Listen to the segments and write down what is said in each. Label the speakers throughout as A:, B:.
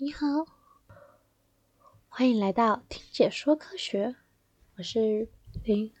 A: 你好，欢迎来到听解说科学，我是林。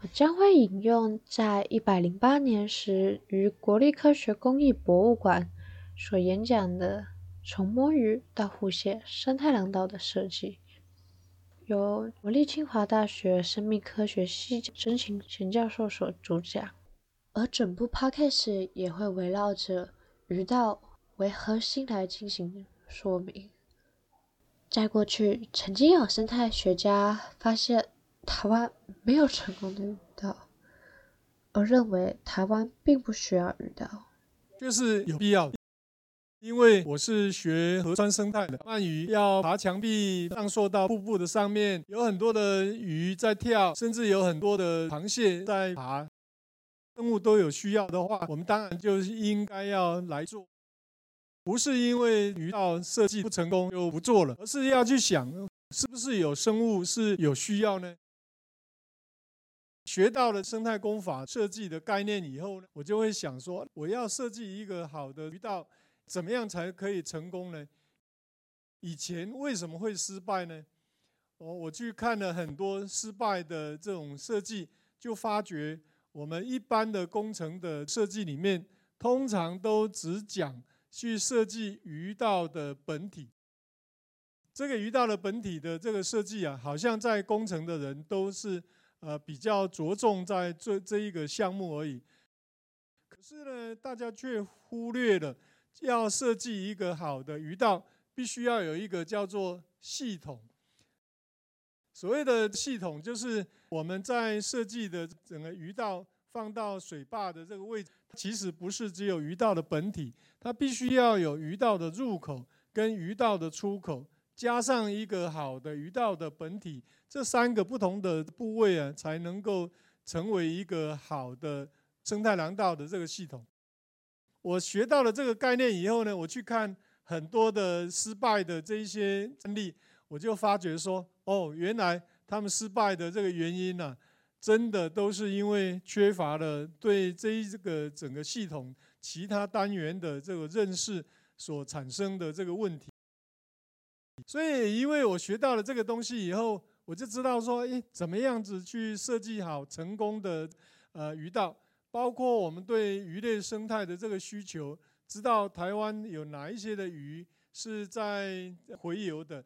A: 我将会引用在一百零八年时于国立科学工艺博物馆所演讲的从摸鱼到互蟹生态廊道的设计，由国立清华大学生命科学系曾晴贤教授所主讲，而整部 podcast 也会围绕着鱼道为核心来进行说明。在过去，曾经有生态学家发现。台湾没有成功的鱼道，而认为台湾并不需要鱼道，
B: 就是有必要。因为我是学河川生态的，鳗鱼要爬墙壁上溯到瀑布的上面，有很多的鱼在跳，甚至有很多的螃蟹在爬，生物都有需要的话，我们当然就是应该要来做。不是因为鱼道设计不成功就不做了，而是要去想，是不是有生物是有需要呢？学到了生态工法设计的概念以后呢，我就会想说，我要设计一个好的鱼道，怎么样才可以成功呢？以前为什么会失败呢？我我去看了很多失败的这种设计，就发觉我们一般的工程的设计里面，通常都只讲去设计鱼道的本体。这个鱼道的本体的这个设计啊，好像在工程的人都是。呃，比较着重在这这一个项目而已。可是呢，大家却忽略了，要设计一个好的鱼道，必须要有一个叫做系统。所谓的系统，就是我们在设计的整个鱼道放到水坝的这个位置，其实不是只有鱼道的本体，它必须要有鱼道的入口跟鱼道的出口。加上一个好的鱼道的本体，这三个不同的部位啊，才能够成为一个好的生态廊道的这个系统。我学到了这个概念以后呢，我去看很多的失败的这一些案例，我就发觉说，哦，原来他们失败的这个原因呢，真的都是因为缺乏了对这一个整个系统其他单元的这个认识所产生的这个问题。所以，因为我学到了这个东西以后，我就知道说，诶，怎么样子去设计好成功的呃鱼道，包括我们对鱼类生态的这个需求，知道台湾有哪一些的鱼是在洄游的，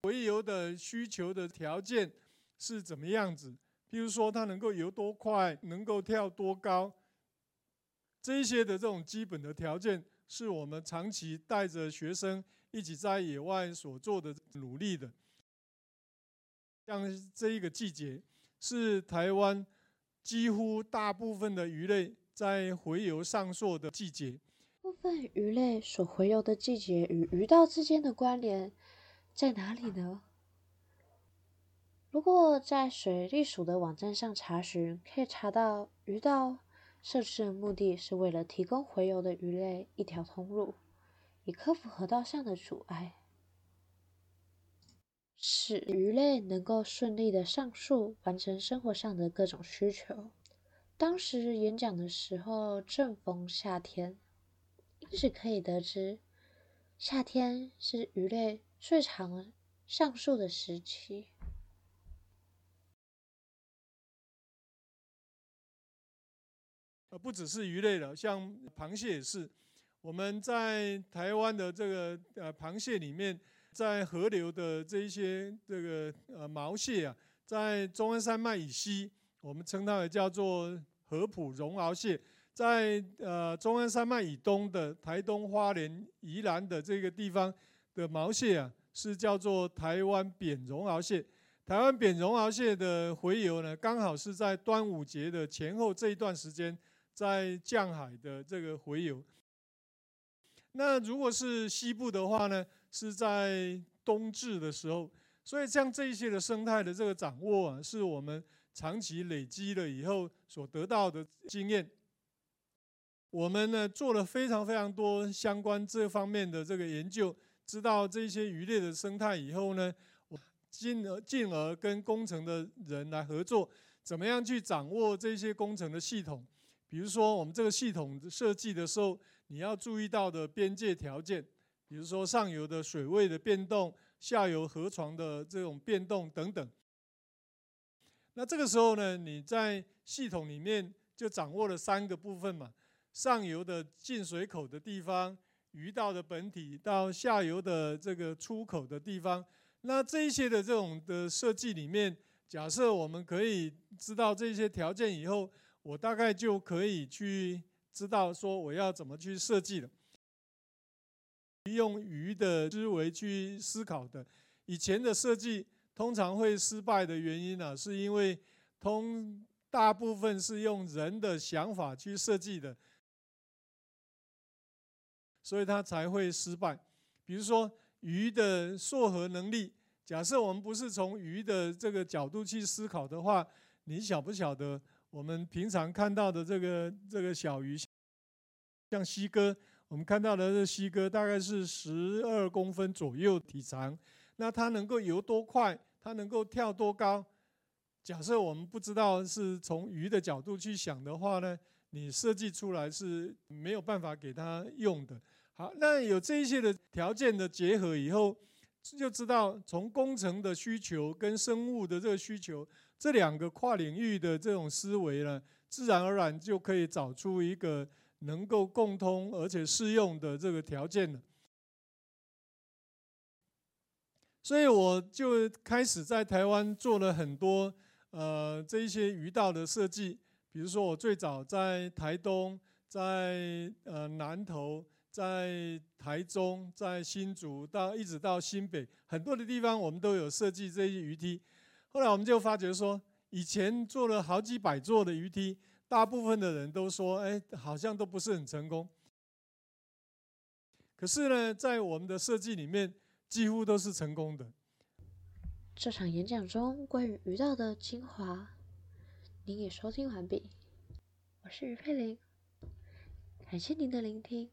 B: 洄游的需求的条件是怎么样子？譬如说，它能够游多快，能够跳多高，这一些的这种基本的条件，是我们长期带着学生。一起在野外所做的努力的，像这一个季节，是台湾几乎大部分的鱼类在洄游上溯的季节。
A: 部分鱼类所洄游的季节与鱼道之间的关联在哪里呢？如果在水利署的网站上查询，可以查到鱼道设置的目的是为了提供洄游的鱼类一条通路。以克服河道上的阻碍，使鱼类能够顺利的上树，完成生活上的各种需求。当时演讲的时候正逢夏天，因此可以得知，夏天是鱼类最常上树的时期。
B: 呃，不只是鱼类了，像螃蟹也是。我们在台湾的这个呃螃蟹里面，在河流的这一些这个呃毛蟹啊，在中央山脉以西，我们称它为叫做河浦绒螯蟹；在呃中央山脉以东的台东花莲宜兰的这个地方的毛蟹啊，是叫做台湾扁绒螯蟹。台湾扁绒螯蟹的洄游呢，刚好是在端午节的前后这一段时间，在降海的这个洄游。那如果是西部的话呢，是在冬至的时候，所以像这一些的生态的这个掌握啊，是我们长期累积了以后所得到的经验。我们呢做了非常非常多相关这方面的这个研究，知道这些鱼类的生态以后呢，我进而进而跟工程的人来合作，怎么样去掌握这些工程的系统？比如说我们这个系统设计的时候。你要注意到的边界条件，比如说上游的水位的变动、下游河床的这种变动等等。那这个时候呢，你在系统里面就掌握了三个部分嘛：上游的进水口的地方、鱼道的本体到下游的这个出口的地方。那这一些的这种的设计里面，假设我们可以知道这些条件以后，我大概就可以去知道说我要怎么去设计了。用鱼的思维去思考的，以前的设计通常会失败的原因呢，是因为通大部分是用人的想法去设计的，所以它才会失败。比如说鱼的溯河能力，假设我们不是从鱼的这个角度去思考的话，你晓不晓得我们平常看到的这个这个小鱼，像西哥。我们看到的这西哥大概是十二公分左右体长，那它能够游多快？它能够跳多高？假设我们不知道是从鱼的角度去想的话呢，你设计出来是没有办法给它用的。好，那有这一些的条件的结合以后，就知道从工程的需求跟生物的这个需求这两个跨领域的这种思维呢，自然而然就可以找出一个。能够共通而且适用的这个条件了，所以我就开始在台湾做了很多呃这一些鱼道的设计，比如说我最早在台东、在呃南投、在台中、在新竹到一直到新北很多的地方，我们都有设计这些鱼梯。后来我们就发觉说，以前做了好几百座的鱼梯。大部分的人都说：“哎，好像都不是很成功。”可是呢，在我们的设计里面，几乎都是成功的。
A: 这场演讲中关于鱼道的精华，您已收听完毕。我是于佩玲，感谢您的聆听。